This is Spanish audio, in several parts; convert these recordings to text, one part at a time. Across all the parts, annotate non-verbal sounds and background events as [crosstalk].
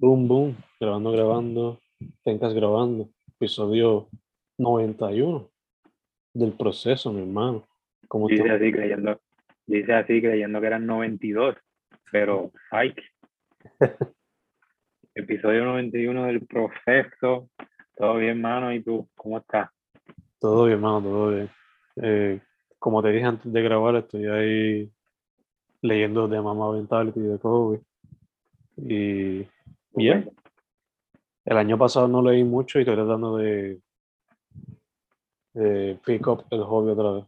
Boom, boom, grabando, grabando, Tencas grabando, episodio 91 del proceso, mi hermano. ¿Cómo Dice así creyendo, dice así creyendo que eran 92, pero Fike. [laughs] Episodio 91 del proceso. Todo bien, mano, ¿y tú? ¿Cómo estás? Todo bien, hermano, todo bien. Eh, como te dije antes de grabar, estoy ahí leyendo de Mama Mentality de Kobe. Y bien, el año pasado no leí mucho y estoy tratando de, de pick up el hobby otra vez.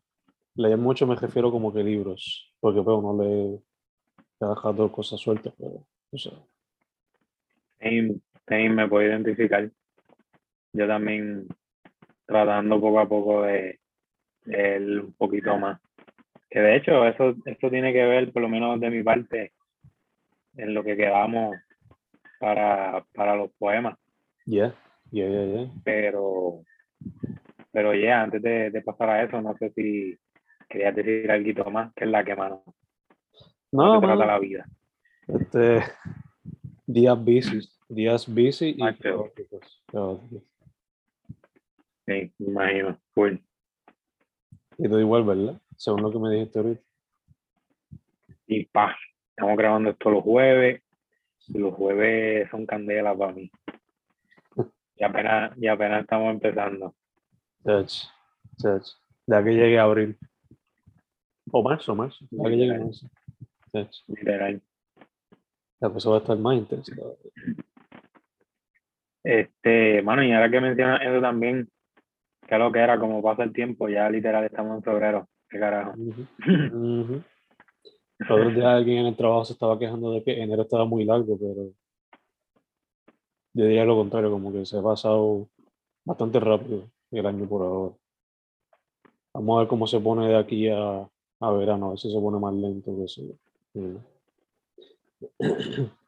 Leer mucho me refiero como que libros, porque pues uno lee, te ha dejado cosas sueltas, pero, o sea, Same, same, me puedo identificar. Yo también tratando poco a poco de leer un poquito más. Que de hecho, eso, esto tiene que ver, por lo menos de mi parte, en lo que quedamos para, para los poemas. yeah, yeah, yeah, yeah. Pero, pero ya, antes de, de pasar a eso, no sé si querías decir algo más, que es la que mano. No, se trata mano, la vida. este, días busy, días busy y Macho. caóticos, caóticos. Sí, me imagino. Cool. Y todo igual, ¿verdad? Según lo que me dijiste ahorita. Y pa, estamos grabando esto los jueves. Los jueves son candelas para mí. Y apenas, y apenas estamos empezando. Chach, chach. Ya que llegue a abril. O marzo, marzo. Ya que llegue Literal. marzo. Literal. La cosa va a estar más intensa. Este, mano, y ahora que mencionas eso también, que lo que era como pasa el tiempo, ya literal estamos en febrero. Qué carajo. Ujú. [laughs] El otro día alguien en el trabajo se estaba quejando de que enero estaba muy largo, pero yo diría lo contrario, como que se ha pasado bastante rápido el año por ahora. Vamos a ver cómo se pone de aquí a, a verano, a ver si se pone más lento que eso. [clears throat]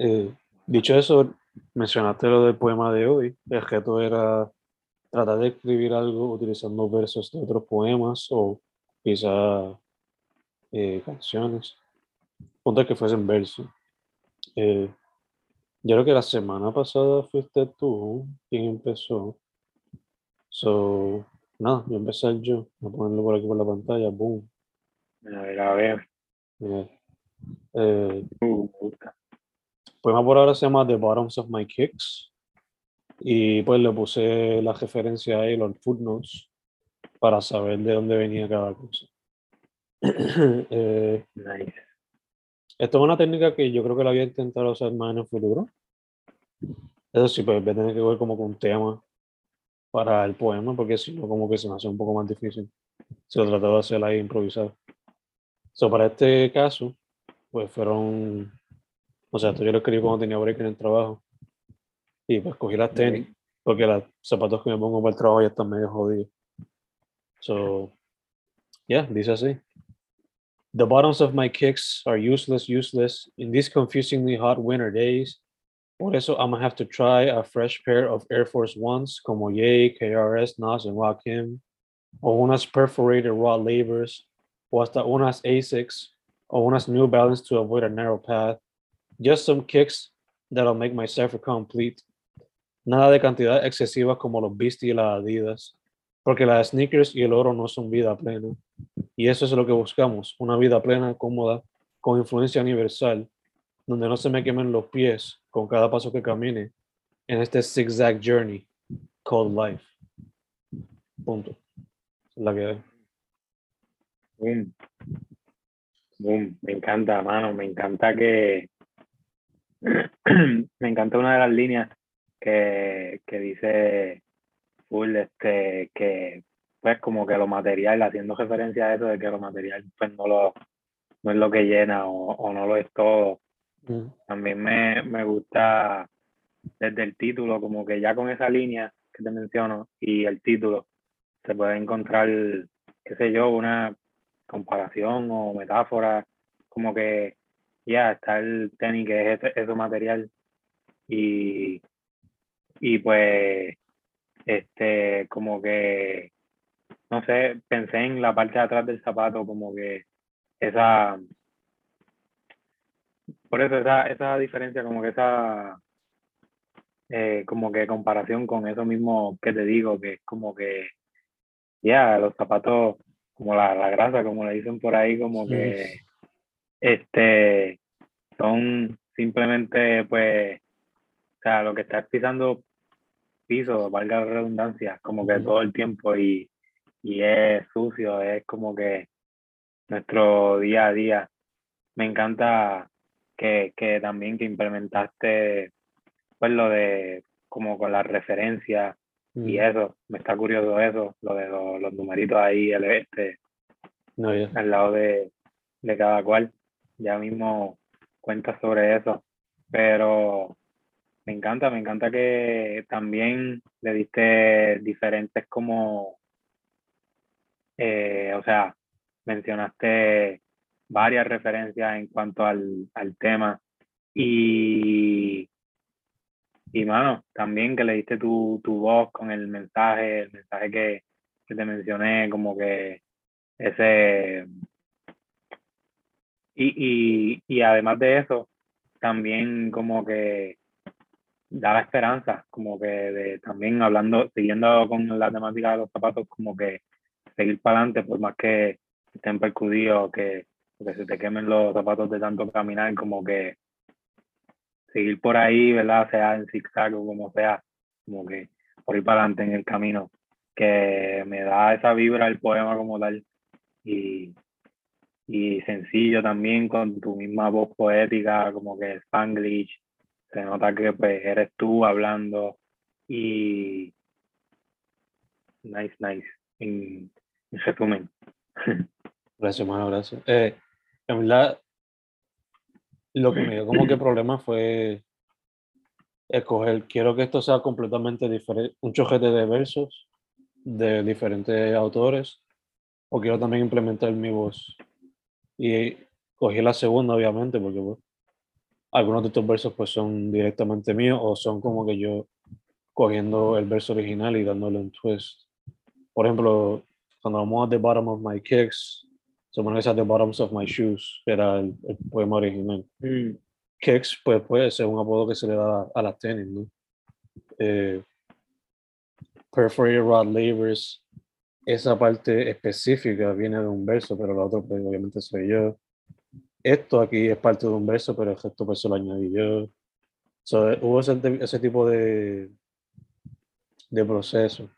Eh, dicho eso, mencionaste lo del poema de hoy. El reto era tratar de escribir algo utilizando versos de otros poemas o quizá eh, canciones. Ponte que fuesen versos. Eh, yo creo que la semana pasada fuiste tú quien empezó. So, nada, yo empecé yo. Voy a ponerlo por aquí por la pantalla. Boom. A ver, a ver. Eh, Uh, poema por ahora se llama The Bottoms of My Kicks. Y pues le puse la referencia ahí, los footnotes, para saber de dónde venía cada cosa. [coughs] Eh, Nice. Esto es una técnica que yo creo que la voy a intentar usar más en el futuro. Eso sí, pues voy a tener que ver como con un tema para el poema, porque si no, como que se me hace un poco más difícil. Si lo trataba de hacer ahí improvisado. So, para este caso, pues fueron, o sea, esto yo lo escribí cuando tenía break en el trabajo. Y pues cogí las tenis, porque los zapatos que me pongo para el trabajo ya están medio jodidos. So, yeah, dice así. The bottoms of my kicks are useless, useless in these confusingly hot winter days. Por eso I'm gonna have to try a fresh pair of Air Force Ones como Ye, KRS, Nas, and Rakim, o unas perforated raw labors, o hasta unas Asics, o unas New Balance to avoid a narrow path. Just some kicks that'll make my cipher complete. Nada de cantidad excesiva como los Beastie y las Adidas, porque las sneakers y el oro no son vida plena. Y eso es lo que buscamos, una vida plena, cómoda, con influencia universal, donde no se me quemen los pies con cada paso que camine en este zigzag journey called life. Punto. La que hay. Boom. Boom. Me encanta, mano. Me encanta que. [clears throat] me encanta una de las líneas que, que dice full este que pues como que lo material, haciendo referencia a eso de que lo material pues no lo no es lo que llena o, o no lo es todo. Mm, También me, me gusta desde el título, como que ya con esa línea que te menciono y el título se puede encontrar, qué sé yo, una comparación o metáfora, como que ya está el tenis que es ese, ese material y, y pues este como que no sé, pensé en la parte de atrás del zapato como que esa por eso esa, esa diferencia, como que esa, eh, como que comparación con eso mismo que te digo, que es como que, ya, los zapatos, como la, la grasa, como le dicen por ahí, como que, este, son simplemente, pues, o sea, lo que estás pisando piso, valga la redundancia, como que todo el tiempo y, y es sucio, es como que nuestro día a día. Me encanta que, que también que implementaste pues lo de como con las referencias y mm. eso, me está curioso eso, lo de los, numeritos ahí, el este, no, al lado de, de cada cual. Ya mismo cuentas sobre eso, pero me encanta, me encanta que también le diste diferentes como, eh, o sea, mencionaste varias referencias en cuanto al, al tema. Y, y mano, también que le diste tu, tu voz con el mensaje, el mensaje que, que te mencioné, como que ese... Y, y, y además de eso, también como que da esperanza, como que de, también hablando, siguiendo con la temática de los zapatos, como que seguir para adelante, por más que estén percudidos, que, que se te quemen los zapatos de tanto caminar, como que seguir por ahí, ¿verdad? Sea en zigzag o como sea, como que por ir para adelante en el camino, que me da esa vibra el poema como tal y, y sencillo también con tu misma voz poética, como que Spanglish, se nota que pues eres tú hablando y nice, nice, en, en resumen. [laughs] Gracias, hermano, gracias. Eh, en verdad, lo que me dio como que problema fue escoger, quiero que esto sea completamente diferente, un chojete de versos de diferentes autores, o quiero también implementar mi voz. Y cogí la segunda, obviamente, porque pues, algunos de estos versos pues son directamente míos o son como que yo cogiendo el verso original y dándole un twist. Por ejemplo, cuando vamos a The Bottom of My Kicks, se pone esa The Bottoms of My Shoes, que era el, poema original. Mm. Kicks, pues puede ser un apodo que se le da a, las tenis, ¿no? Eh, perforated Rod Labors, esa parte específica viene de un verso, pero la otra pues, obviamente soy yo esto aquí es parte de un verso, pero el resto pues lo añadí yo. hubo ese, tipo de, de proceso.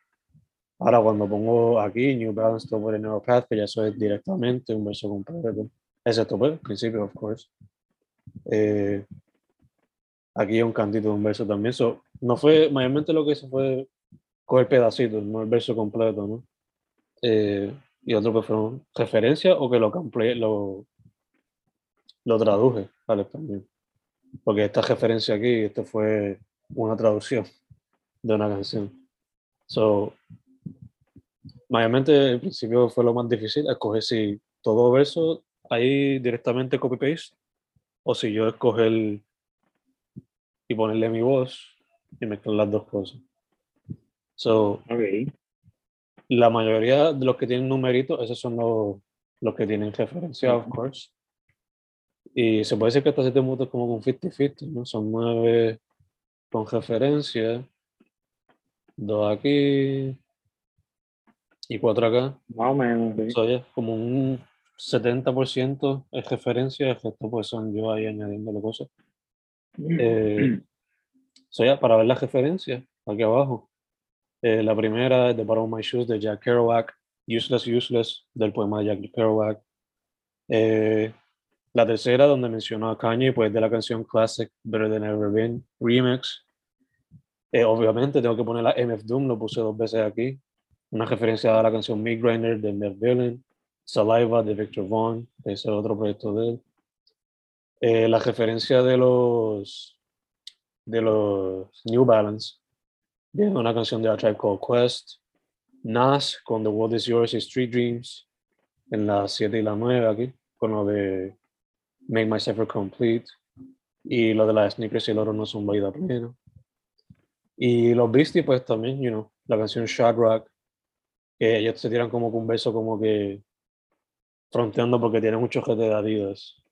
Ahora cuando pongo aquí New Balance Top the Narrow Path, que ya eso es directamente un verso completo. Excepto pues, el principio, of course. Eh, aquí hay un cantito de un verso también. So, no fue, mayormente lo que hice fue coger pedacitos, no el verso completo, ¿no? Eh, y otro que fueron referencias o que lo, lo, lo traduje al español. Porque esta referencia aquí, esto fue una traducción de una canción. So, mayormente al principio fue lo más difícil, escoger si todo verso ahí directamente copy-paste o si yo escoger y ponerle mi voz y mezclar las dos cosas. So, okay. La mayoría de los que tienen numeritos, esos son los, los que tienen referencia, of course. Y se puede decir que hasta siete minutos como con 50-50, ¿no? Son nueve con referencia, dos aquí y cuatro acá. Más o menos, sí. como un 70% es referencia, el resto pues son yo ahí añadiéndole cosas. Eh, para ver las referencias, aquí abajo. Eh, la primera es The Bottom of My Shoes de Jack Kerouac, Useless, Useless del poema de Jack Kerouac. Eh, la tercera, donde mencionó a Kanye, pues de la canción Classic Better Than Ever Been Remix. Eh, obviamente tengo que poner la MF Doom, lo puse dos veces aquí. Una referencia a la canción Meat Grinder de Mel Villain. Saliva de Victor Vaughn, ese es otro proyecto de él. Eh, la referencia de los de los New Balance, de una canción de A Tribe Called Quest. Nas con The World Is Yours y Street Dreams en la 7 y la 9 aquí, con lo de Make Myself Complete y lo de las sneakers y el oro no son válida pleno. Y los Beastie, pues también, you know, la canción Shot Rock, que ellos se tiran como un beso como que fronteando porque tienen mucho gente de Adidas.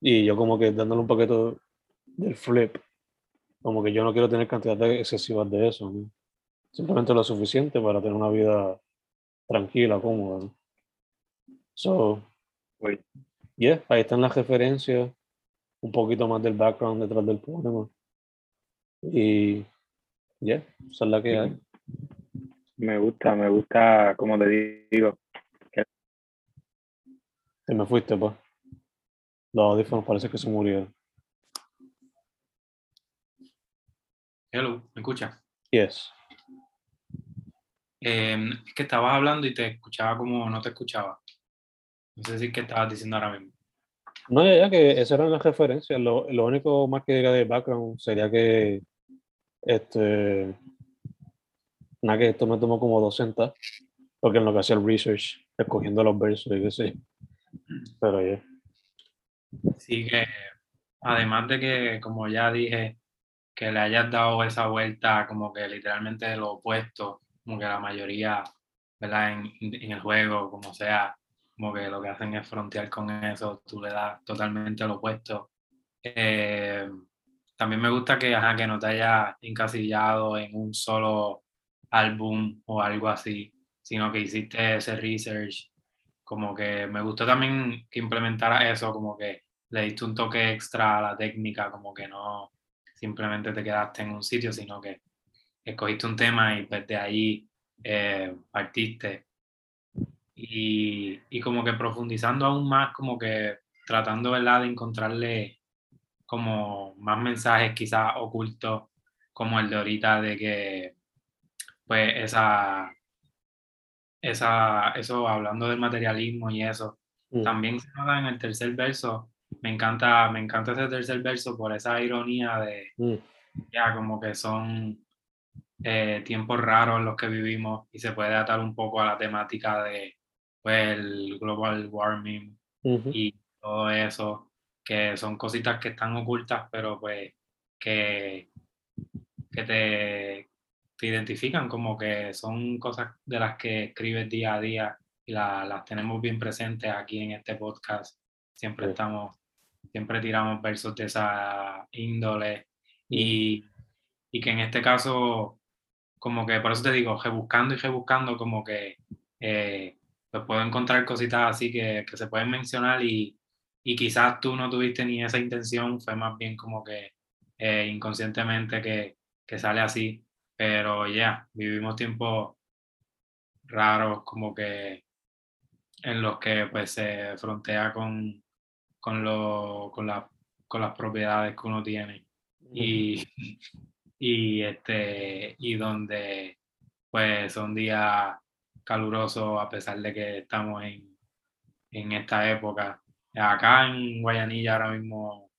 Y yo como que dándole un paquete del flip, como que yo no quiero tener cantidades excesivas de eso, ¿no? simplemente lo suficiente para tener una vida tranquila, cómoda. ¿no? So, Uy, yeah, ahí están las referencias, un poquito más del background detrás del poema. Y, yeah, esa es la que hay. me gusta, me gusta, como te digo, Te me fuiste, pues. Los audífonos parece que se murieron. Hello, ¿me escuchas? Yes. Eh, es que estabas hablando y te escuchaba como no te escuchaba. No sé si que estabas diciendo ahora mismo. No, ya, ya que esas eran las referencias. Lo, lo único más que diga de background sería que este nada que esto me tomó como dos centas, porque en lo que hacía el research, escogiendo los versos y qué sé. Pero ya. Sí que, además de que, como ya dije, que le hayas dado esa vuelta como que literalmente de lo opuesto, como que la mayoría, ¿verdad? En, en el juego, como sea, como que lo que hacen es frontear con eso, tú le das totalmente lo opuesto. Eh, también me gusta que, ajá, que no te hayas encasillado en un solo álbum o algo así, sino que hiciste ese research. Como que me gustó también que implementara eso, como que le diste un toque extra a la técnica, como que no simplemente te quedaste en un sitio, sino que escogiste un tema y pues de ahí eh, partiste. Y, y como que profundizando aún más, como que tratando, ¿verdad?, de encontrarle como más mensajes quizás ocultos, como el de ahorita de que, pues, esa, esa, eso, hablando del materialismo y eso, Mm. también se nota en el tercer verso. Me encanta, me encanta ese tercer verso por esa ironía de, Mm. ya como que son eh, tiempos raros los que vivimos y se puede atar un poco a la temática de pues, el global warming Ujú. y todo eso, que son cositas que están ocultas, pero pues que, que te, te identifican como que son cosas de las que escribes día a día y la- las tenemos bien presentes aquí en este podcast. Siempre Sí. estamos, siempre tiramos versos de esa índole y, y que en este caso, como que por eso te digo, rebuscando y rebuscando, como que eh, pues puedo encontrar cositas así que, que se pueden mencionar y, y quizás tú no tuviste ni esa intención, fue más bien como que eh, inconscientemente que, que sale así, pero ya, vivimos tiempos raros como que en los que pues se frontea con, con, lo, con, la- con las propiedades que uno tiene. Y, [laughs] y, este, y donde pues son días calurosos a pesar de que estamos en, en esta época. Acá en Guayanilla ahora mismo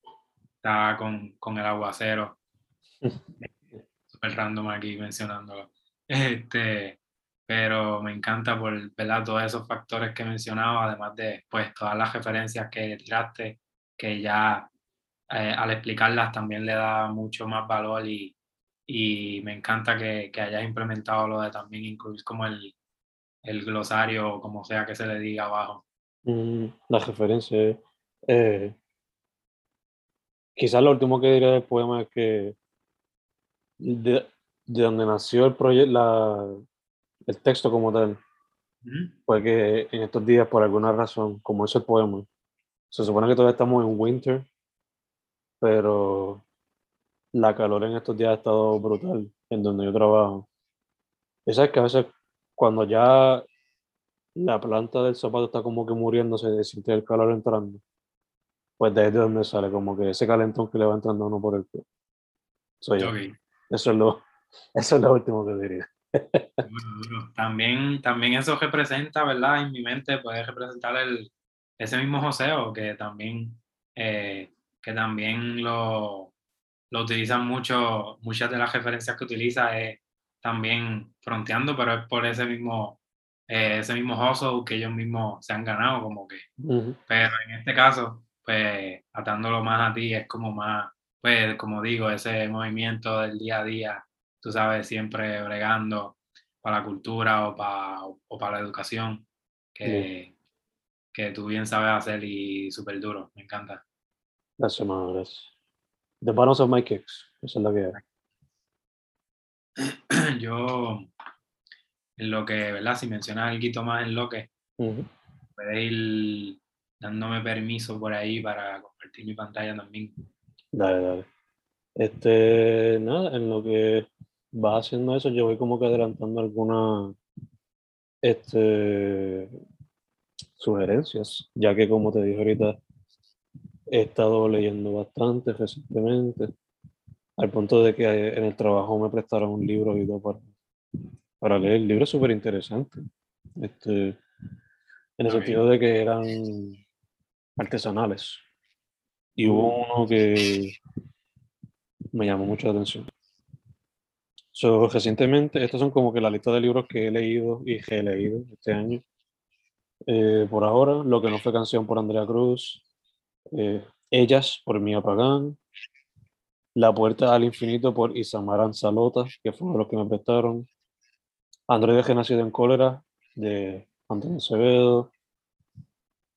está con, con el aguacero, [laughs] súper random aquí mencionándolo. Este, pero me encanta por ¿verdad? todos esos factores que mencionaba, además de pues todas las referencias que tiraste, que ya eh, al explicarlas también le da mucho más valor y, y me encanta que, que hayas implementado lo de también incluir como el, el glosario o como sea que se le diga abajo. Mm, la referencia es, eh, quizás lo último que diré del poema es que de, de donde nació el proyecto, el texto como tal, Ujú. fue que en estos días, por alguna razón, como es el poema, se supone que todavía estamos en winter, pero la calor en estos días ha estado brutal en donde yo trabajo. Y sabes que a veces cuando ya la planta del zapato está como que muriéndose de sentir el calor entrando, pues de ahí de donde sale como que ese calentón que le va entrando a uno por el pie. So, yeah, Ok. eso, es lo, [laughs] eso es lo último que diría. También, también eso representa, ¿verdad? En mi mente puede representar el, ese mismo joseo que también, eh, que también lo, lo utilizan mucho, muchas de las referencias que utiliza es también fronteando, pero es por ese mismo, eh, ese mismo hustle que ellos mismos se han ganado, como que Ujú, pero en este caso, pues atándolo más a ti es como más, pues como digo, ese movimiento del día a día, tú sabes, siempre bregando para la cultura o para, o para la educación, que, que tú bien sabes hacer y súper duro, me encanta. Gracias, mano, gracias. The bottoms of my kicks. Esa es la que. [clears throat] Yo, en lo que, ¿verdad? Si mencionas algo más en lo que, puedes ir dándome permiso por ahí para compartir mi pantalla también. Dale, dale. Este, nada, en lo que va haciendo eso, yo voy como que adelantando algunas este, sugerencias, ya que como te dije ahorita, he estado leyendo bastante recientemente, al punto de que en el trabajo me prestaron un libro y todo para, para leer. El libro es súper interesante, este, en el sentido de que eran artesanales. Y hubo uno que me llamó mucho la atención. So, recientemente, estas son como que la lista de libros que he leído y que he leído este año. Eh, por ahora, Lo que no fue canción por Andrea Cruz, eh, Ellas por Mía Pagán, La puerta al infinito por Isamar Anzalota, que fue uno de los que me prestaron, Androide que nacido en cólera de Antonio Acevedo,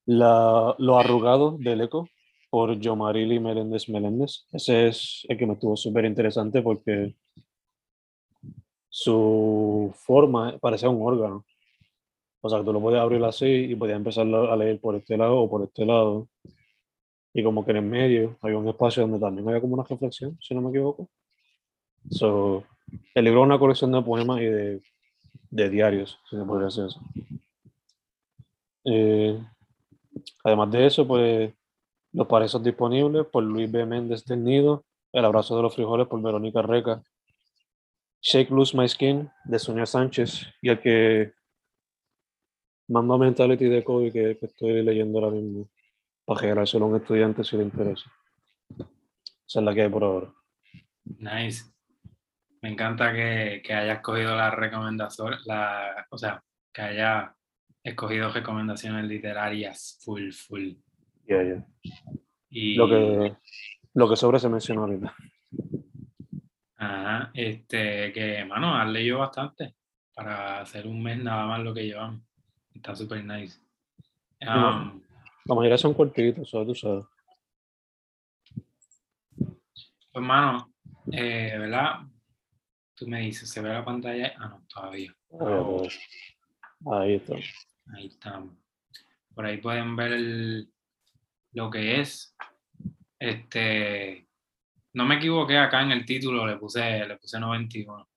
la, Lo arrugado del eco por Yomarili Meléndez Meléndez. Ese es el que me estuvo súper interesante porque su forma parecía un órgano. O sea, tú lo podías abrir así y podías empezar a leer por este lado o por este lado. Y como que en el medio había un espacio donde también había como una reflexión, si no me equivoco. So, el libro es una colección de poemas y de, de diarios, si se podría decir eso. Eh, además de eso, pues Los Parezos Disponibles por Luis B. Méndez del Nido, El Abrazo de los Frijoles por Verónica Reca, Shake Loose My Skin de Sonia Sánchez y el que Mamba Mentality de Kobe que, que estoy leyendo ahora mismo para regalárselo a un estudiante si le interesa. Esa es la que hay por ahora. Nice. Me encanta que, que hayas cogido la recomendación, la, o sea, que haya escogido recomendaciones literarias full, full. Yeah, yeah. Y, Lo, que, lo que sobre se mencionó ahorita. Ajá, este, que, mano, has leído bastante para hacer un mes nada más lo que llevamos. Está súper nice. Um, La mayoría son cortitos, eso tú sabes. Pues, mano, eh, ¿verdad? Tú me dices, ¿se ve la pantalla? Ah, no, todavía. Ah, pues, Ahí está. Ahí estamos. Por ahí pueden ver el- lo que es. Este, no me equivoqué acá en el título, le puse, le puse 91.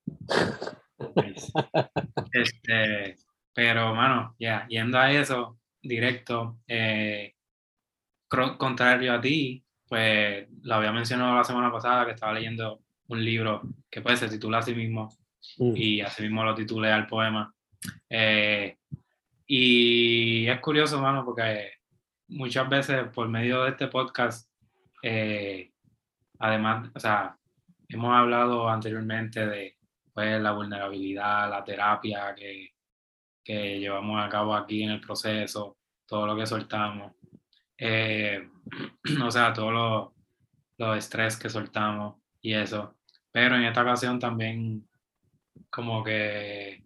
Nice. [laughs] Este, pero, mano, ya, yendo a eso, directo, eh, contrario a ti, pues lo había mencionado la semana pasada que estaba leyendo un libro que pues se titula así mismo Mm. y así mismo lo titulé al poema. Eh, y es curioso, mano, porque muchas veces por medio de este podcast, eh, además, o sea, hemos hablado anteriormente de pues, la vulnerabilidad, la terapia que, que llevamos a cabo aquí en el proceso, todo lo que soltamos, eh, [clears throat] o sea, todos los los estrés que soltamos y eso. Pero en esta ocasión también como que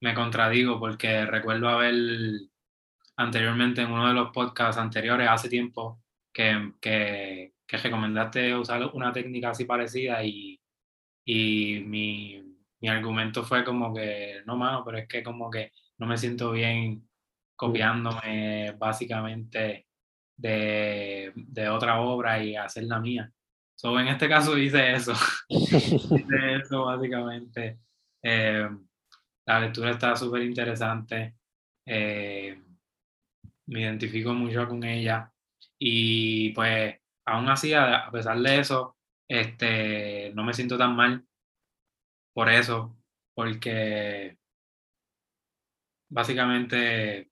me contradigo porque recuerdo haber anteriormente en uno de los podcasts anteriores, hace tiempo, que, que, que recomendaste usar una técnica así parecida y, y mi, mi argumento fue como que, no, mano, pero es que como que no me siento bien copiándome básicamente de, de otra obra y hacer la mía. So, en este caso hice eso, [laughs] hice eso básicamente. Eh, la lectura está súper interesante. eh, me identifico mucho con ella. Y pues, aún así, a, pesar de eso, este, no me siento tan mal por eso, porque básicamente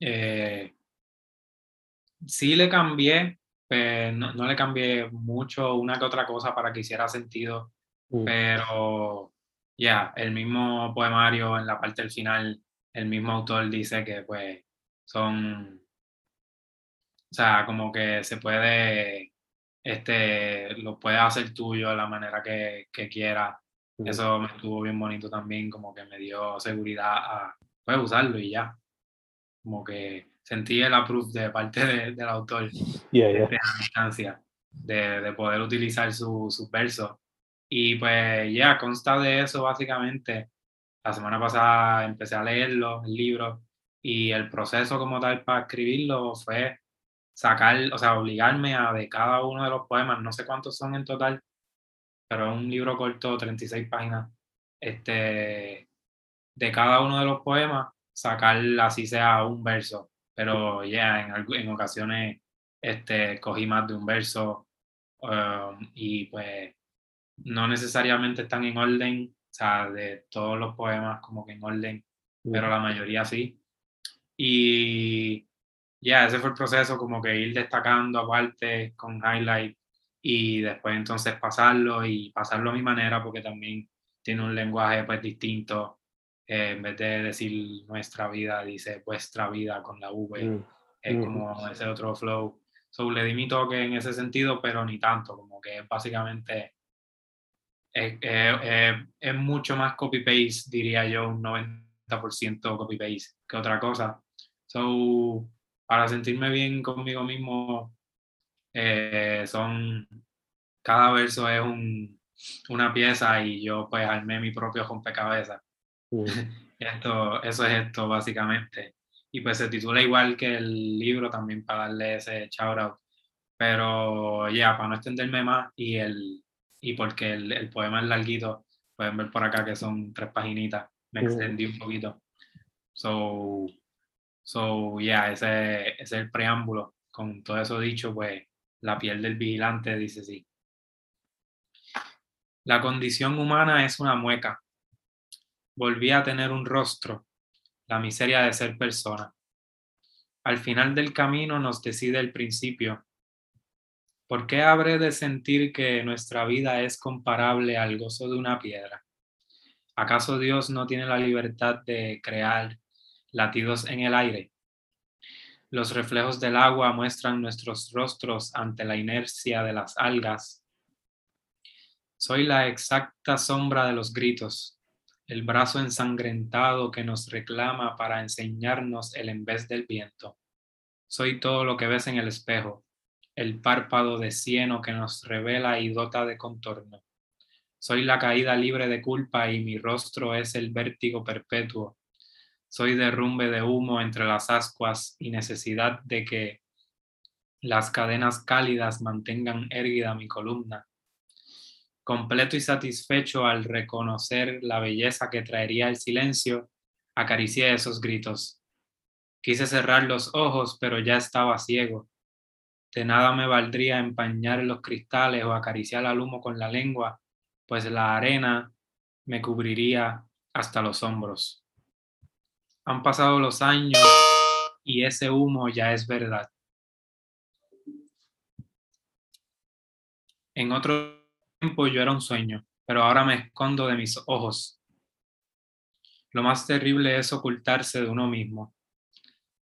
eh, sí le cambié, no, no le cambié mucho una que otra cosa para que hiciera sentido, Mm. pero ya, el mismo poemario en la parte del final, el mismo autor dice que pues son, o sea, como que se puede, este, lo puedes hacer tuyo de la manera que, que quieras. Eso me estuvo bien bonito también, como que me dio seguridad a pues, usarlo y ya. como que sentí el approve de parte del autor Yeah, de yeah. la distancia, de, de poder utilizar su- sus versos. Y pues ya, consta de eso básicamente. La semana pasada empecé a leerlo, el libro, y el proceso como tal para escribirlo fue sacar, o sea, obligarme a de cada uno de los poemas, no sé cuántos son en total, pero es un libro corto, 36 páginas, este, de cada uno de los poemas, sacar así sea un verso, pero ya en, algu- en ocasiones este, cogí más de un verso um, y pues no necesariamente están en orden, o sea, de todos los poemas como que en orden, pero la mayoría sí. Y ya, ese fue el proceso, como que ir destacando aparte con highlight y después entonces pasarlo y pasarlo a mi manera porque también tiene un lenguaje pues distinto. Eh, en vez de decir nuestra vida, dice vuestra vida con la V. Mm, Es Ujú. como ese otro flow. So, le di mi toque en ese sentido, pero ni tanto, como que básicamente es, es- es- es mucho más copy-paste, diría yo, un 90% copy-paste que otra cosa. So, para sentirme bien conmigo mismo, eh, son, cada verso es un, una pieza y yo pues armé mi propio rompecabezas. mm, [laughs] Esto, eso es esto básicamente. Y pues se titula igual que el libro también para darle ese shout out. Pero ya, para no extenderme más y, el, y porque el, el poema es larguito, pueden ver por acá que son tres paginitas. Me extendí un poquito. So, so yeah, ese, ese es el preámbulo. Con todo eso dicho, pues la piel del vigilante dice sí. La condición humana es una mueca. Volví a tener un rostro, la miseria de ser persona. Al final del camino nos decide el principio. ¿Por qué habré de sentir que nuestra vida es comparable al gozo de una piedra? ¿Acaso Dios no tiene la libertad de crear latidos en el aire? Los reflejos del agua muestran nuestros rostros ante la inercia de las algas. Soy la exacta sombra de los gritos, el brazo ensangrentado que nos reclama para enseñarnos el en vez del viento. Soy todo lo que ves en el espejo, el párpado de cieno que nos revela y dota de contorno. Soy la caída libre de culpa y mi rostro es el vértigo perpetuo. Soy derrumbe de humo entre las ascuas y necesidad de que las cadenas cálidas mantengan erguida mi columna. Completo y satisfecho al reconocer la belleza que traería el silencio, acaricié esos gritos. Quise cerrar los ojos, pero ya estaba ciego. De nada me valdría empañar los cristales o acariciar al humo con la lengua, pues la arena me cubriría hasta los hombros. Han pasado los años y ese humo ya es verdad. En otro tiempo yo era un sueño, pero ahora me escondo de mis ojos. Lo más terrible es ocultarse de uno mismo.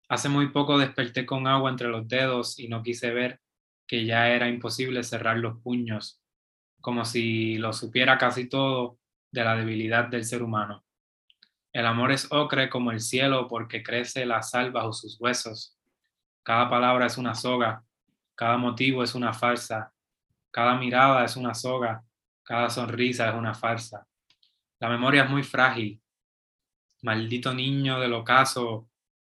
Hace muy poco desperté con agua entre los dedos y no quise ver que ya era imposible cerrar los puños, como si lo supiera casi todo de la debilidad del ser humano. El amor es ocre como el cielo porque crece la sal bajo sus huesos. Cada palabra es una soga, cada motivo es una farsa, cada mirada es una soga, cada sonrisa es una farsa. La memoria es muy frágil. Maldito niño del ocaso,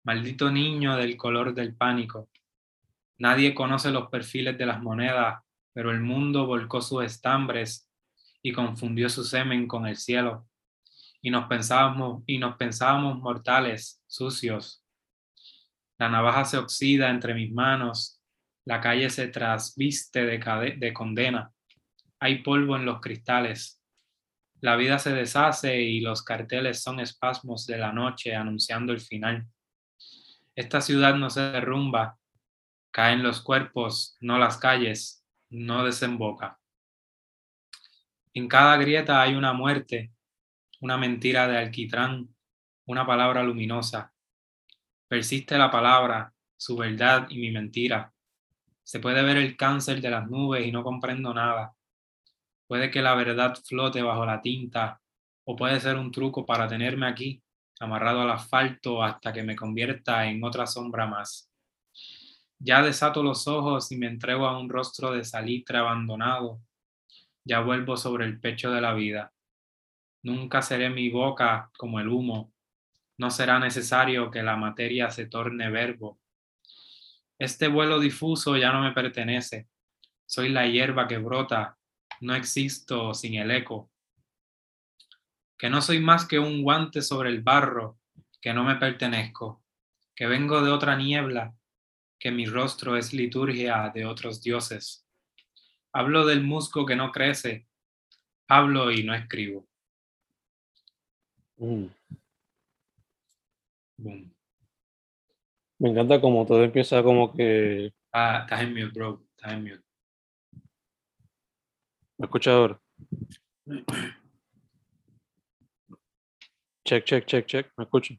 maldito niño del color del pánico. Nadie conoce los perfiles de las monedas, pero el mundo volcó sus estambres y confundió su semen con el cielo. Y nos pensábamos, y nos pensábamos mortales, sucios. La navaja se oxida entre mis manos, la calle se trasviste de, de condena. Hay polvo en los cristales. La vida se deshace y los carteles son espasmos de la noche anunciando el final. Esta ciudad no se derrumba, caen los cuerpos, no las calles, no desemboca. En cada grieta hay una muerte, una mentira de alquitrán, una palabra luminosa. Persiste la palabra, su verdad y mi mentira. Se puede ver el cáncer de las nubes y no comprendo nada. Puede que la verdad flote bajo la tinta o puede ser un truco para tenerme aquí, amarrado al asfalto hasta que me convierta en otra sombra más. Ya desato los ojos y me entrego a un rostro de salitre abandonado. Ya vuelvo sobre el pecho de la vida. Nunca seré mi boca como el humo. No será necesario que la materia se torne verbo. Este vuelo difuso ya no me pertenece. Soy la hierba que brota. No existo sin el eco. Que no soy más que un guante sobre el barro, que no me pertenezco, que vengo de otra niebla, que mi rostro es liturgia de otros dioses. Hablo del musgo que no crece, hablo y no escribo. Mm. Boom. Me encanta como todo empieza como que... Ah, estás en mute, bro. Estás en mute. ¿Me escucha ahora? [clears throat] Check, check, check, check. ¿Me escucha?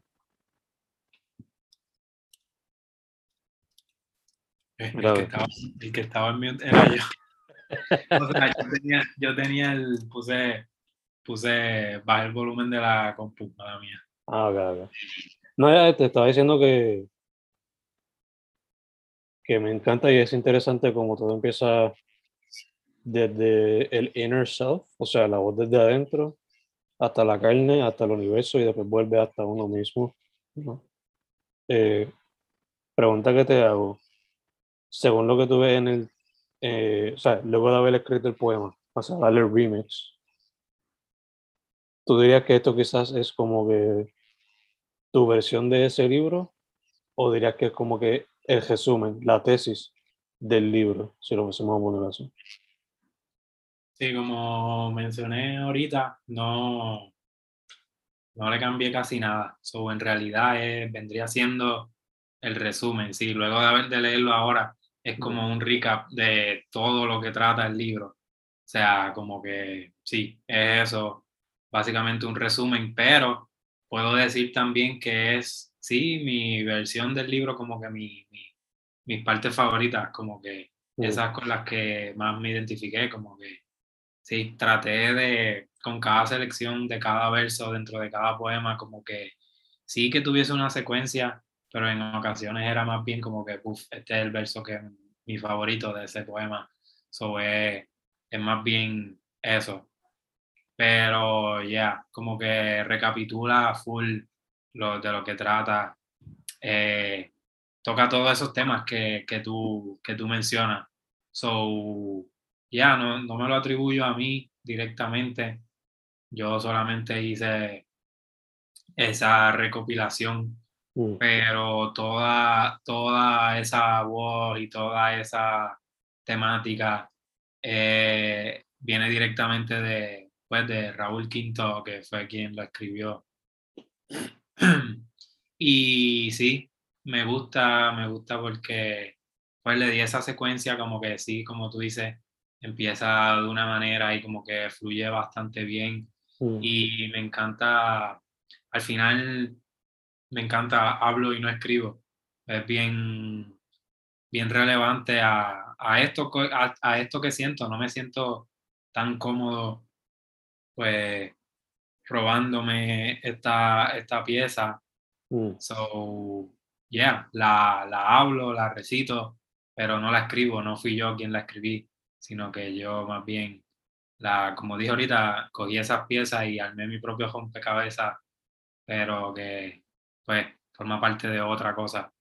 Eh, El, que estaba, el que estaba en mute era yo. [laughs] O sea, yo tenía, yo tenía el, puse, puse, bajé el volumen de la compu, mala mía. Ah, ok, ok. No, ya te estaba diciendo que, que me encanta y es interesante como todo empieza desde el inner self, o sea, la voz desde adentro, hasta la carne, hasta el universo y después vuelve hasta uno mismo. Eh, pregunta que te hago, según lo que tú ves en el, eh, o sea, luego de haber escrito el poema, o sea, darle el remix, ¿tú dirías que esto quizás es como que tu versión de ese libro o dirías que es como que el resumen, la tesis del libro, si lo pusiéramos a poner así? Sí, como mencioné ahorita, no, no le cambié casi nada. So, en realidad es- vendría siendo el resumen. Sí, luego de haber de leerlo ahora, es como un recap de todo lo que trata el libro. O sea, como que sí, es eso, básicamente un resumen, pero puedo decir también que es, sí, mi versión del libro, como que mi, mi- mis partes favoritas, como que Mm. esas con las que más me identifiqué, como que sí, traté de, con cada selección de cada verso dentro de cada poema, como que sí que tuviese una secuencia, pero en ocasiones era más bien como que, uff, este es el verso que es mi favorito de ese poema. So, es, es más bien eso. Pero ya, como que recapitula full lo, de lo que trata. eh, toca todos esos temas que, que, tú, que tú mencionas. So, ya, no, no me lo atribuyo a mí directamente. Yo solamente hice esa recopilación, Mm, pero toda, toda esa voz y toda esa temática eh, viene directamente de, pues, de Raúl Quinto, que fue quien lo escribió. [clears throat] Y sí, me gusta, me gusta porque pues le di esa secuencia como que sí, como tú dices, empieza de una manera y como que fluye bastante bien. Mm, y me encanta, al final me encanta, hablo y no escribo, es bien, bien relevante a, a esto, a, a esto que siento, no me siento tan cómodo pues robándome esta, esta pieza mm. So, yeah, la, la hablo, la recito, pero no la escribo, no fui yo quien la escribí, sino que yo más bien, la, como dije ahorita, cogí esas piezas y armé mi propio rompecabezas, pero que pues forma parte de otra cosa.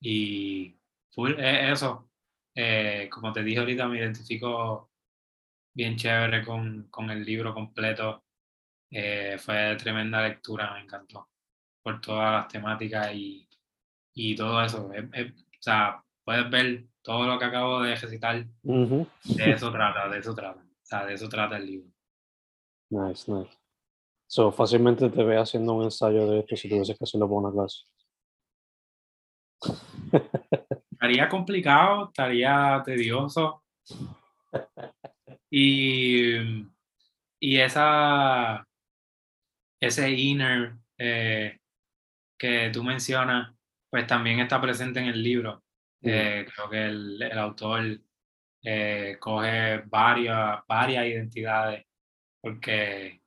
Y full, es eso, eh, como te dije ahorita, me identifico bien chévere con, con el libro completo. Eh, fue tremenda lectura, me encantó por todas las temáticas y, y todo eso. Es- es- o sea, puedes ver todo lo que acabo de recitar, Ujú. de eso trata, de eso trata. O sea, de eso trata el libro. Nice, nice. So, fácilmente te ve haciendo un ensayo de esto si tuvieses que hacerlo por una clase. Estaría complicado, estaría tedioso. [laughs] Y, y esa, ese inner eh, que tú mencionas, pues también está presente en el libro. Mm. Eh, creo que el, el autor eh, coge varias, varias identidades porque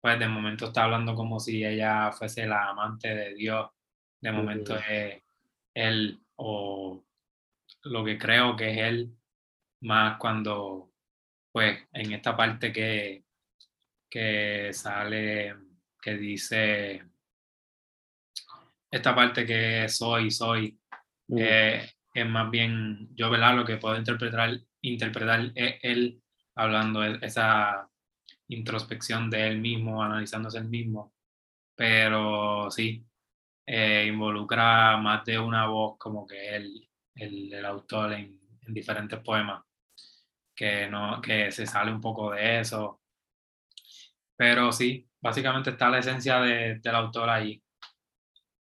pues de momento está hablando como si ella fuese la amante de Dios, de momento Ujú. es él o lo que creo que es él, más cuando, pues, en esta parte que, que sale, que dice, esta parte que soy, soy, Mm, eh, es más bien, yo, ¿verdad? Lo que puedo interpretar, interpretar es él hablando, e- esa introspección de él mismo, analizándose él mismo, pero sí, eh, involucra más de una voz como que él, el, el autor en, en diferentes poemas, que, no, que se sale un poco de eso, pero sí, básicamente está la esencia de- del autor ahí.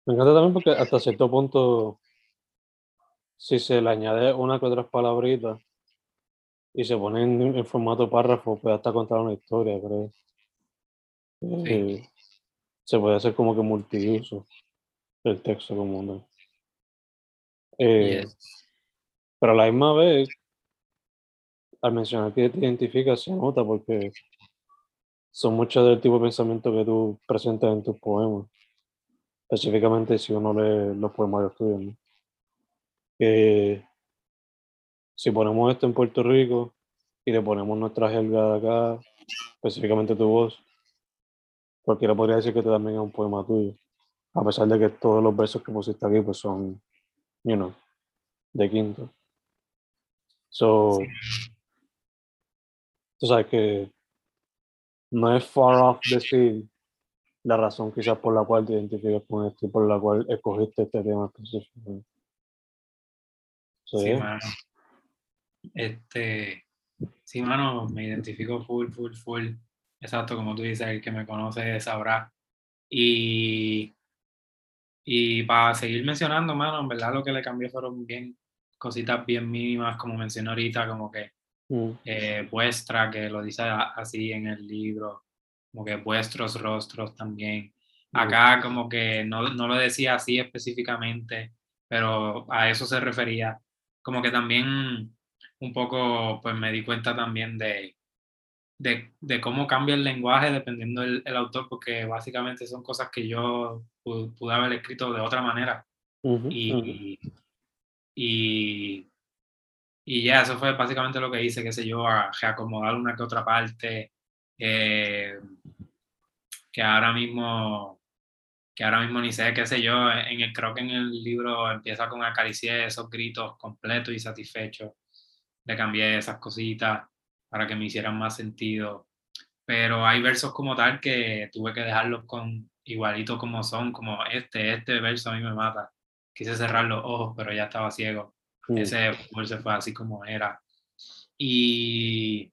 Me encanta también porque hasta cierto punto, si se le añade una que otras palabritas y se pone en, en formato párrafo, puede hasta contar una historia, creo. Eh, se puede hacer como que multiuso el texto como. Eh, Yes. Pero a la misma vez, al mencionar que te identificas, se nota porque son muchos del tipo de pensamiento que tú presentas en tus poemas. Específicamente si uno lee los poemas estudio. ¿no? Que si ponemos esto en Puerto Rico y le ponemos nuestra jerga de acá, específicamente tu voz, cualquiera podría decir que este también es un poema tuyo. A pesar de que todos los versos que pusiste aquí pues son, you know, de quinto. So, tú sabes que no es far off decir la razón quizás por la cual te identificas con esto y por la cual escogiste este tema específico. Sí, yeah. mano. Este, sí, mano, me identifico full, full, full. Exacto, como tú dices, el que me conoce sabrá. Y, y para seguir mencionando, mano, en verdad lo que le cambió fueron bien cositas bien mínimas, como mencioné ahorita, como que Mm, eh, vuestra, que lo dice así en el libro, como que vuestros rostros también. mm, Acá como que no, no lo decía así específicamente, pero a eso se refería. Como que también un poco, pues me di cuenta también de, de, de cómo cambia el lenguaje dependiendo del el autor, porque básicamente son cosas que yo pu- pude haber escrito de otra manera. Y, y, y ya, eso fue básicamente lo que hice, qué sé yo, a reacomodar una que otra parte, eh, que ahora mismo, que ahora mismo ni sé, qué sé yo, en el, creo que en el libro empieza con acaricié esos gritos completos y satisfechos, le cambié esas cositas para que me hicieran más sentido, pero hay versos como tal que tuve que dejarlos con igualito como son, como este, este verso a mí me mata, quise cerrar los ojos, pero ya estaba ciego. Mm, Ese fue así como era. Y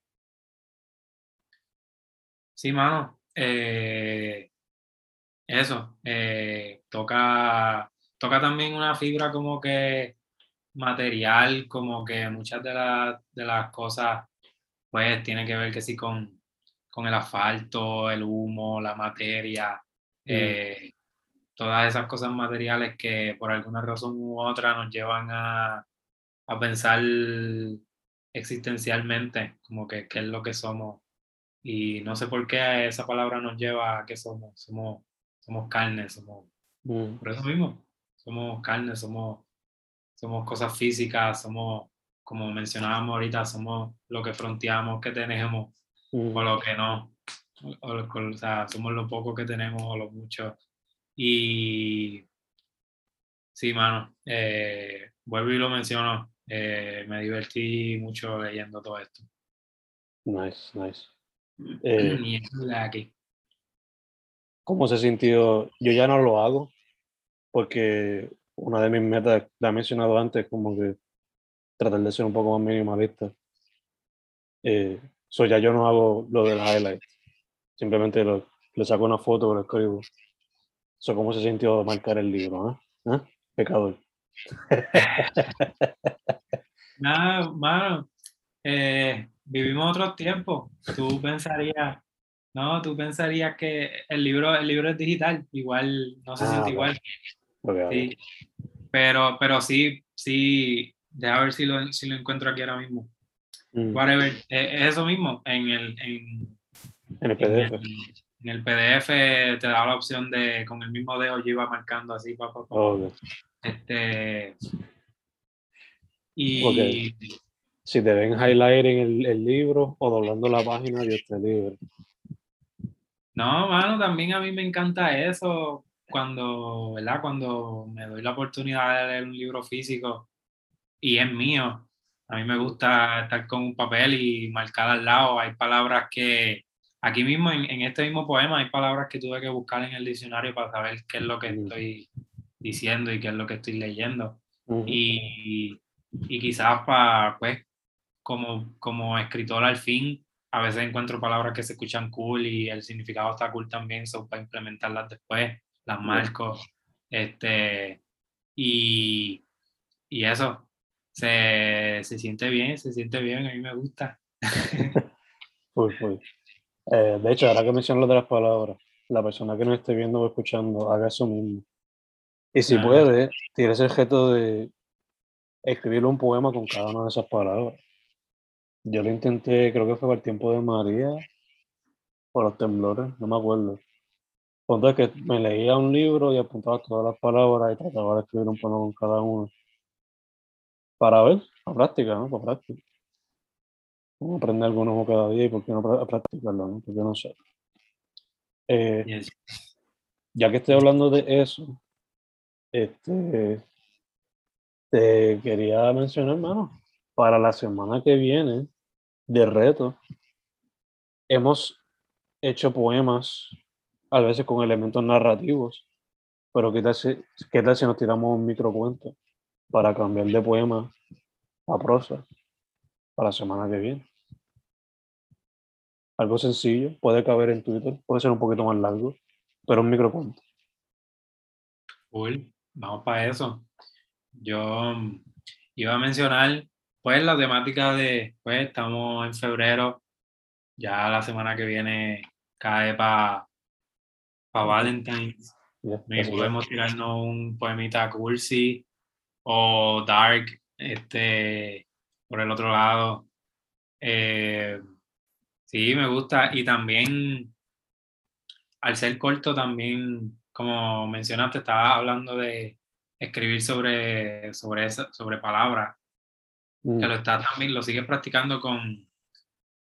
sí, mano, eh, eso, eh, toca, toca también una fibra como que material, como que muchas de, las de las cosas, pues, tienen que ver que sí con, con el asfalto, el humo, la materia, eh, todas esas cosas materiales que por alguna razón u otra nos llevan a, a pensar existencialmente, como que qué es lo que somos. Y no sé por qué esa palabra nos lleva a qué somos. Somos, somos carne, somos, mm, por eso mismo, somos carne, somos, somos cosas físicas, somos, como mencionábamos ahorita, somos lo que fronteamos, que tenemos, mm. o lo que no. O, lo- o sea, somos lo poco que tenemos o lo mucho. Y sí, mano, eh, vuelvo y lo menciono, eh, me divertí mucho leyendo todo esto. Nice, nice. Eh, y aquí. ¿Cómo se sintió? Yo ya no lo hago porque una de mis metas, la he mencionado antes, como que tratar de ser un poco más minimalista. Eh, so ya yo no hago lo del highlight. Simplemente lo- le saco una foto lo escribo. So, ¿Cómo se sintió marcar el libro? ¿eh? ¿Eh? Pecador. Nada, mano, eh, vivimos otros tiempos. Tú pensarías, no, tú pensarías que el libro, el libro es digital, igual no se Ah, siente vale. igual. Sí. Pero, pero sí, sí, deja ver si lo, si lo encuentro aquí ahora mismo. Mm, Whatever, eh, es eso mismo, en el, en, En el en PDF. el, en el PDF te da la opción de, con el mismo dedo yo iba marcando así, papá. Ok. Este, y Si te ven highlight en el, el libro o doblando la página, Dios te libre. no, mano, también a mí me encanta eso cuando, ¿verdad? Cuando me doy la oportunidad de leer un libro físico y es mío. A mí me gusta estar con un papel y marcar al lado. Hay palabras que, aquí mismo en, en este mismo poema, hay palabras que tuve que buscar en el diccionario para saber qué es lo que Mm. estoy diciendo y qué es lo que estoy leyendo. Ujú. y, y quizás para, pues, como, como escritor al fin, a veces encuentro palabras que se escuchan cool y el significado está cool también, so para implementarlas después, las marco, este, y, y eso, se, se siente bien, se siente bien, a mí me gusta. [laughs] Eh, de hecho, ahora que mencionas lo de las palabras, la persona que nos esté viendo o escuchando, haga eso mismo. Y si Ajá. puede, tiene ese objeto de escribir un poema con cada una de esas palabras. Yo lo intenté, creo que fue para el tiempo de María, por los temblores, no me acuerdo. Punto es que me leía un libro y apuntaba todas las palabras y trataba de escribir un poema con cada uno. Para ver, a práctica, ¿no? Para práctica. Uno aprende nuevo cada día y por qué no pra- practicarlo, ¿no? Porque no sé. Eh, ya que estoy hablando de eso, este, te quería mencionar, hermano, para la semana que viene de reto, hemos hecho poemas, a veces con elementos narrativos, pero ¿qué tal si, qué tal si nos tiramos un microcuento para cambiar de poema a prosa para la semana que viene? Algo sencillo, puede caber en Twitter, puede ser un poquito más largo, pero un microcuento. Cool, vamos para eso. Yo mm, iba a mencionar, pues, la temática de, pues, estamos en febrero, ya la semana que viene cae para pa Valentine's. Y ya. podemos tirarnos un poemita cursi o dark, este, por el otro lado. Eh, sí, me gusta. Y también, al ser corto, también, como mencionaste, estaba hablando de escribir sobre, sobre, esa- sobre palabras, Mm, que lo estás también, lo sigues practicando con,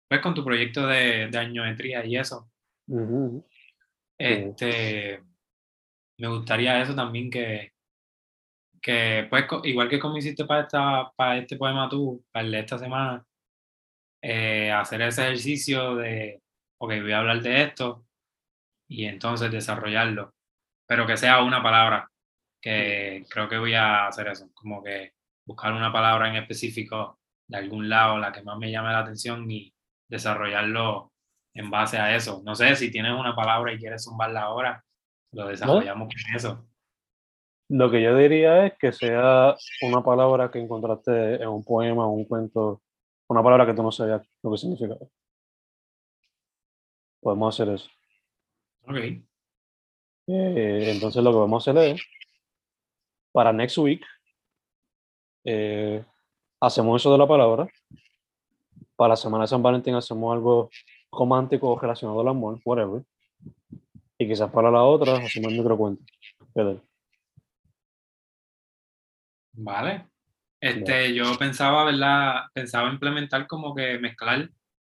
pues, con tu proyecto de, de añometría y eso. Este, me gustaría eso también que, que pues igual que como hiciste para esta, para este poema tú, para el de esta semana, eh, hacer ese ejercicio de, ok, voy a hablar de esto y entonces desarrollarlo, pero que sea una palabra, que creo que voy a hacer eso, como que buscar una palabra en específico de algún lado, la que más me llame la atención y desarrollarlo en base a eso. No sé si tienes una palabra y quieres zumbarla ahora, lo desarrollamos con eso. Lo que yo diría es que sea una palabra que encontraste en un poema un cuento, una palabra que tú no sabías lo que significaba. Podemos hacer eso. Ok, Eh, entonces lo que vamos a hacer es, para next week, eh, hacemos eso de la palabra. Para la semana de San Valentín hacemos algo romántico o relacionado al amor, whatever. Y quizás para la otra hacemos el microcuento. Vale. Este, yo pensaba, ¿verdad? Pensaba implementar como que mezclar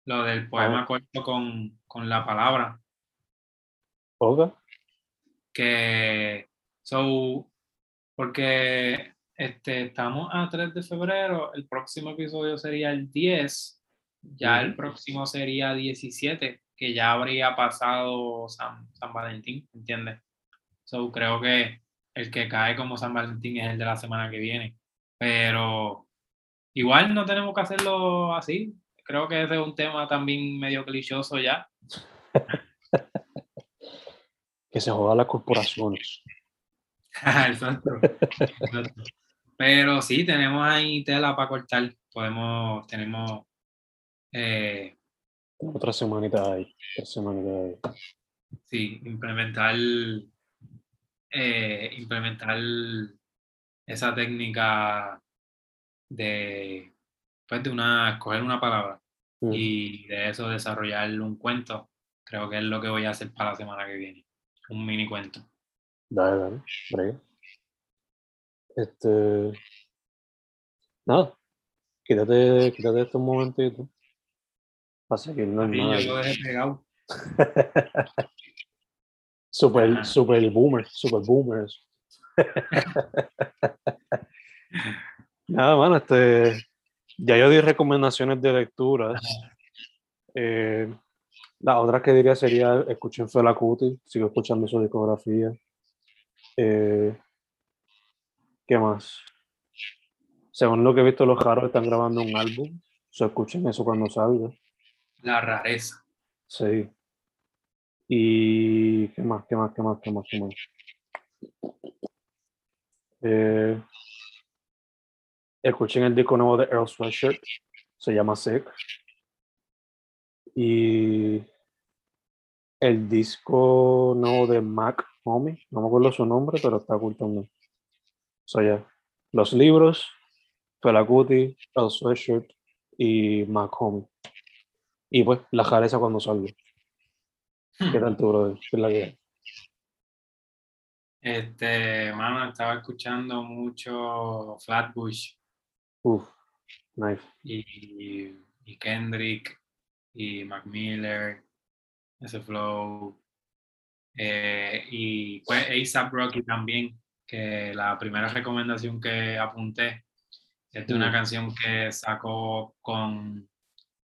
lo del poema corto con, con la palabra. Ok. Que so porque este estamos a 3 de febrero, el próximo episodio sería el 10, ya el próximo sería 17, que ya habría pasado San, San Valentín, ¿entiendes? So creo que el que cae como San Valentín es el de la semana que viene, pero igual no tenemos que hacerlo así. Creo que ese es un tema también medio clichoso ya. [laughs] Que se jodan las corporaciones. [laughs] Exacto, exacto. Pero sí, tenemos ahí tela para cortar. Podemos, tenemos, eh, Otra semanita ahí. Otra semanita ahí. sí, implementar, eh, implementar esa técnica de, pues, de una, escoger una palabra Mm. y de eso desarrollar un cuento creo que es lo que voy a hacer para la semana que viene. Un mini cuento. Dale, dale, breve. Este. Nada. Quítate, quítate estos momentitos. Para seguir Y normal. yo lo dejé pegado. [laughs] super, Ajá. super boomer, super boomers. [laughs] Nada, mano, este. Ya yo di recomendaciones de lecturas. Eh, la otra que diría sería escuchen Fela Kuti, sigo escuchando su discografía. Eh, ¿Qué más? Según lo que he visto, los Jaros están grabando un álbum. So, escuchen eso cuando salga. La rareza. Sí. Y qué más, qué más, qué más, qué más, qué más. Eh, escuchen el disco nuevo de Earl Sweatshirt, se llama Sick. Y el disco nuevo de Mac Homie, no me acuerdo su nombre, pero está cool también. So, ya. Los libros, Fela Kuti, Earl Sweatshirt y Mac Homie. Y pues, la jareza cuando salga. ¿Qué tal tú, brother? ¿Qué es la que? Este, mano, estaba escuchando mucho Flatbush Uf, nice. y, y Kendrick y Mac Miller, ese flow. Eh, y pues A$AP Rocky también, que la primera recomendación que apunté es de una canción que sacó con,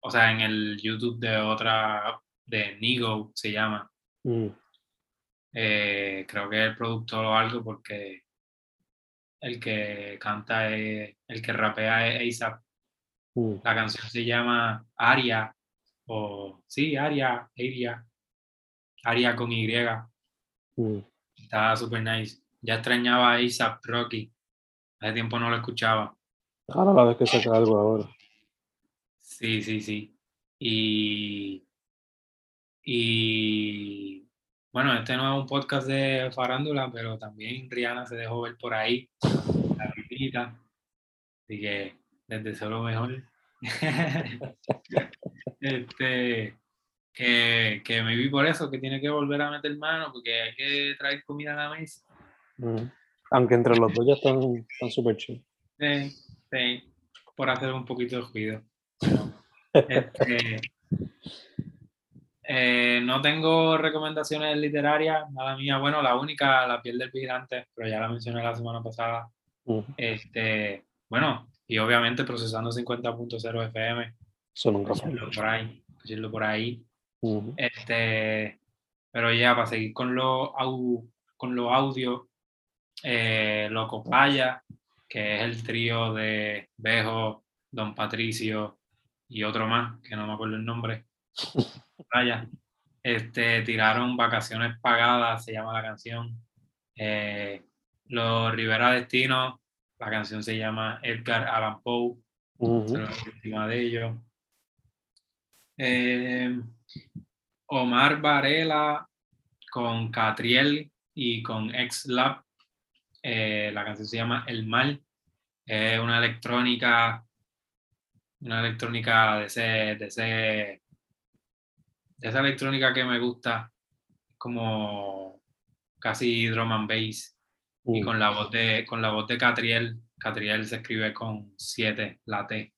o sea, en el YouTube de otra, de Nigo se llama. Mm, Eh, creo que es el productor o algo porque el que canta, es- el que rapea es A$AP. mm, La canción se llama Aria, o sí, Aria, Aria, Aria con Y. mm. Está súper nice. Ya extrañaba a A$AP Rocky. Hace tiempo no lo escuchaba. Ahora la vez que saca algo ahora. Sí, sí, sí. Y, y bueno, este no es un podcast de farándula, pero también Rihanna se dejó ver por ahí, la. Así que les deseo lo mejor. [laughs] este, que, que me vi por eso, que tiene que volver a meter mano, porque hay que traer comida a la mesa. Mm. Aunque entre los dos ya están están súper chill. Sí, sí, por hacer un poquito de ruido. [laughs] Este, eh, no tengo recomendaciones literarias, nada mía. Bueno, la única, La piel del vigilante, pero ya la mencioné la semana pasada. Mm. Este, bueno, y obviamente procesando 50.0 FM, Eso nunca decirlo falla. por ahí, decirlo por ahí. Mm, Este, pero ya, para seguir con lo, au- con lo audio, eh, Loco Playa, que es el trío de Bejo, Don Patricio y otro más, que no me acuerdo el nombre. [laughs] Playa. Este, tiraron Vacaciones Pagadas, se llama la canción. Eh, los Rivera Destino, la canción se llama Edgar Allan Poe, esa es la última de ellos. Eh, Omar Varela con Catriel y con Ex Lab. Eh, la canción se llama El Mal. Es una electrónica, una electrónica de ese, de ese, de esa electrónica que me gusta, como casi drum and bass y Mm, con la voz de con la voz de Catriel. Catriel se escribe con 7, la T.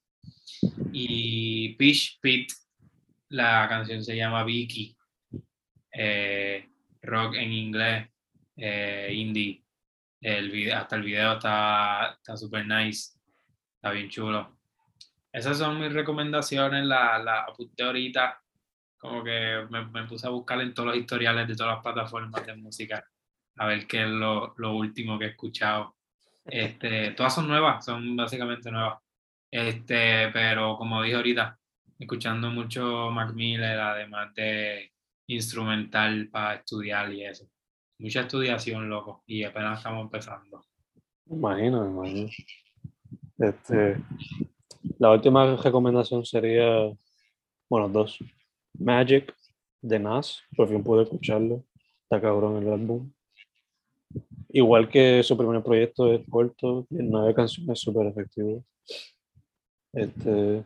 Y Pish Pit, la canción se llama Vicky. eh, rock en inglés, eh, indie. El video, hasta el video está está súper nice, está bien chulo. Esas son mis recomendaciones, la, la apunté ahorita, como que me, me puse a buscar en todos los historiales de todas las plataformas de música a ver qué es lo, lo último que he escuchado. Este, todas son nuevas, son básicamente nuevas. Este, pero como dije ahorita, escuchando mucho Mac Miller, además de instrumental para estudiar y eso. Mucha estudiación, loco, y apenas estamos empezando. Imagino, imagino. Este, la última recomendación sería, bueno, dos. Magic de Nas, por fin pude escucharlo. Está cabrón el álbum. Igual que su primer proyecto es corto, nueve canciones súper efectivo. Este,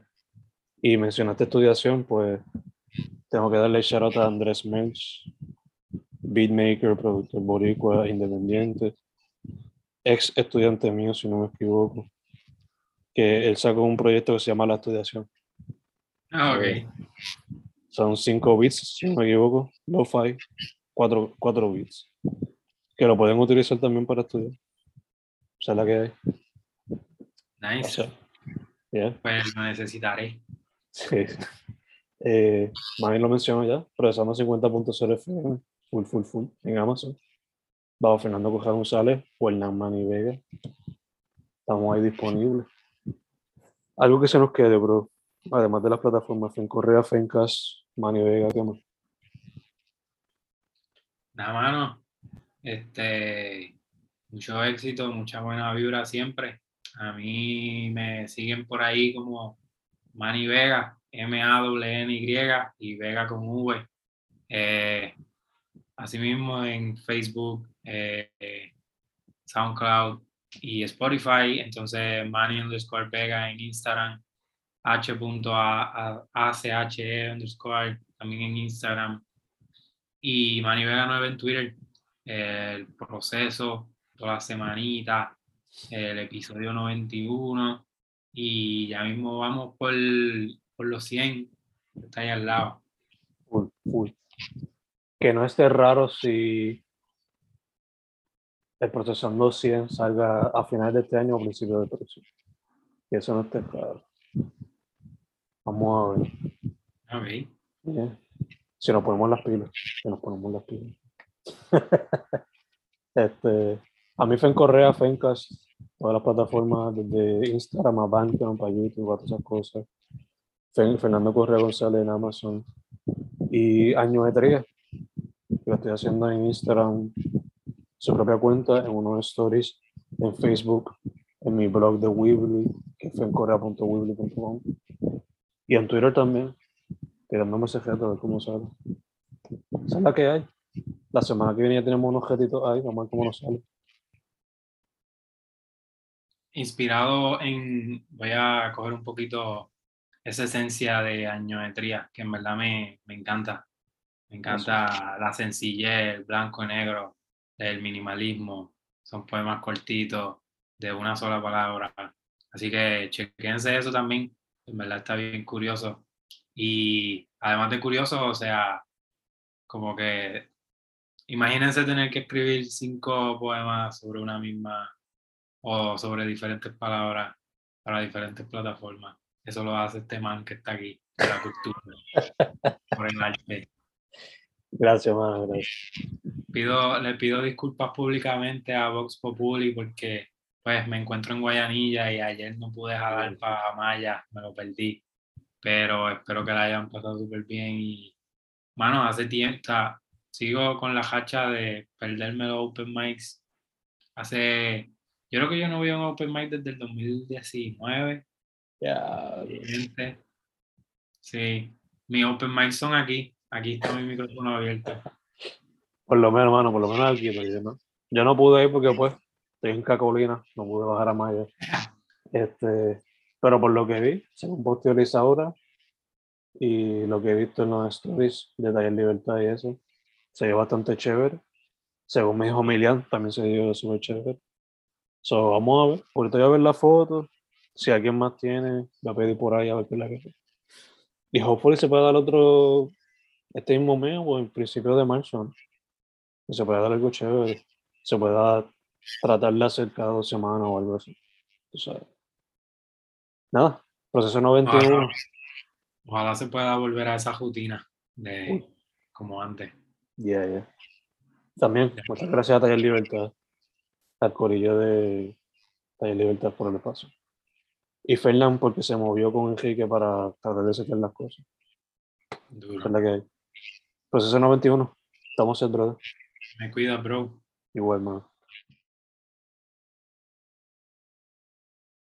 y mencionaste estudiación, pues tengo que darle shout out a Andrés Melch, beatmaker, productor boricua, independiente, ex estudiante mío, si no me equivoco, que él sacó un proyecto que se llama La Estudiación. Ah, ok. Son cinco beats, si no me equivoco, lo-fi, cuatro, cuatro beats, que lo pueden utilizar también para estudiar. O sea, la que hay. O Nice. sea, yeah. Pues lo necesitaré. Sí. Eh, lo mencionó ya, procesando 50.0 FM, full, full, full, en Amazon. Bajo Fernando Coja González o Hernán Manny Vega. Estamos ahí disponibles. Algo que se nos quede, bro. Además de las plataformas Fen Correa, Fencas, Manny Vega, ¿qué más? Nada, mano. Este, mucho éxito, mucha buena vibra siempre. A mí me siguen por ahí como Manny Vega, M-A-W-N-Y y Vega con V. Eh, asimismo en Facebook, eh, SoundCloud y Spotify. Entonces, Manny underscore Vega en Instagram, H.A-C-H-E underscore también en Instagram. Y Manny Vega 9 en Twitter. el proceso, toda la semanita, el episodio 91. Y ya mismo vamos por, por los 100, que está ahí al lado. Que no esté raro si el procesando 100 salga a finales de este año o principios del próximo. Que eso no esté raro. Vamos a ver. Ok. Bien. Si nos ponemos las pilas, si nos ponemos las pilas. [laughs] este, a mí Fen Correa, todas las plataformas, desde Instagram a Bandcamp, para YouTube, a todas esas cosas. Fernando Correa González en Amazon. Y Año de Tría, lo estoy haciendo en Instagram, su propia cuenta, en unos stories, en Facebook, en mi blog de Weebly, que es fencorrea.weebly.com. Y en Twitter también, tirando mensajes a ver cómo sale. Esa es la que hay. La semana que viene ya tenemos unos objetitos ahí, vamos a ver cómo nos sale. Inspirado en, voy a coger un poquito esa esencia de añometría, que en verdad me, me encanta. Me encanta la sencillez, el blanco y negro, el minimalismo. Son poemas cortitos, de una sola palabra. Así que chequense eso también. En verdad está bien curioso. Y además de curioso, o sea, como que imagínense tener que escribir cinco poemas sobre una misma o sobre diferentes palabras para diferentes plataformas. Eso lo hace este man que está aquí, de la cultura, [laughs] por el arte. Gracias, mano, gracias. Pido, le pido disculpas públicamente a Vox Populi porque pues me encuentro en Guayanilla y ayer no pude jalar para Maya, me lo perdí. Pero espero que la hayan pasado súper bien y, mano, hace tiempo, sigo con la hacha de perderme los open mics. Hace, yo creo que yo no voy a un open mic desde el 2019. Ya, Gente. Sí, mis open mics son aquí. Aquí está mi micrófono abierto. por lo menos, mano, por lo menos aquí. no, yo no pude ir porque, pues, estoy en Cacolina, no pude bajar a Maya. Este, pero por lo que vi, según posteo ahora y lo que he visto en los stories de Taller Libertad y eso, se dio bastante chévere. Según me dijo Milian, también se dio súper chévere. So, vamos a ver. Ahorita voy a ver la foto. Si alguien más tiene, voy a pedir por ahí a ver qué es la que. Y hopefully se puede dar otro este mismo mes o en principio de marzo. ¿no? Que se puede dar algo chévere. Se pueda tratar de hacer cada dos semanas o algo así. Tú sabes. Nada, proceso 91. Ojalá, ojalá se pueda volver a esa rutina de como antes. Yeah, yeah. También, muchas gracias a Taller Libertad, al corillo de Taller Libertad por el espacio. Y Fernán porque se movió con Enrique para tratar de setear las cosas. Duro. La que. Proceso 91. Estamos en brother. Me cuida, bro. Igual, mano.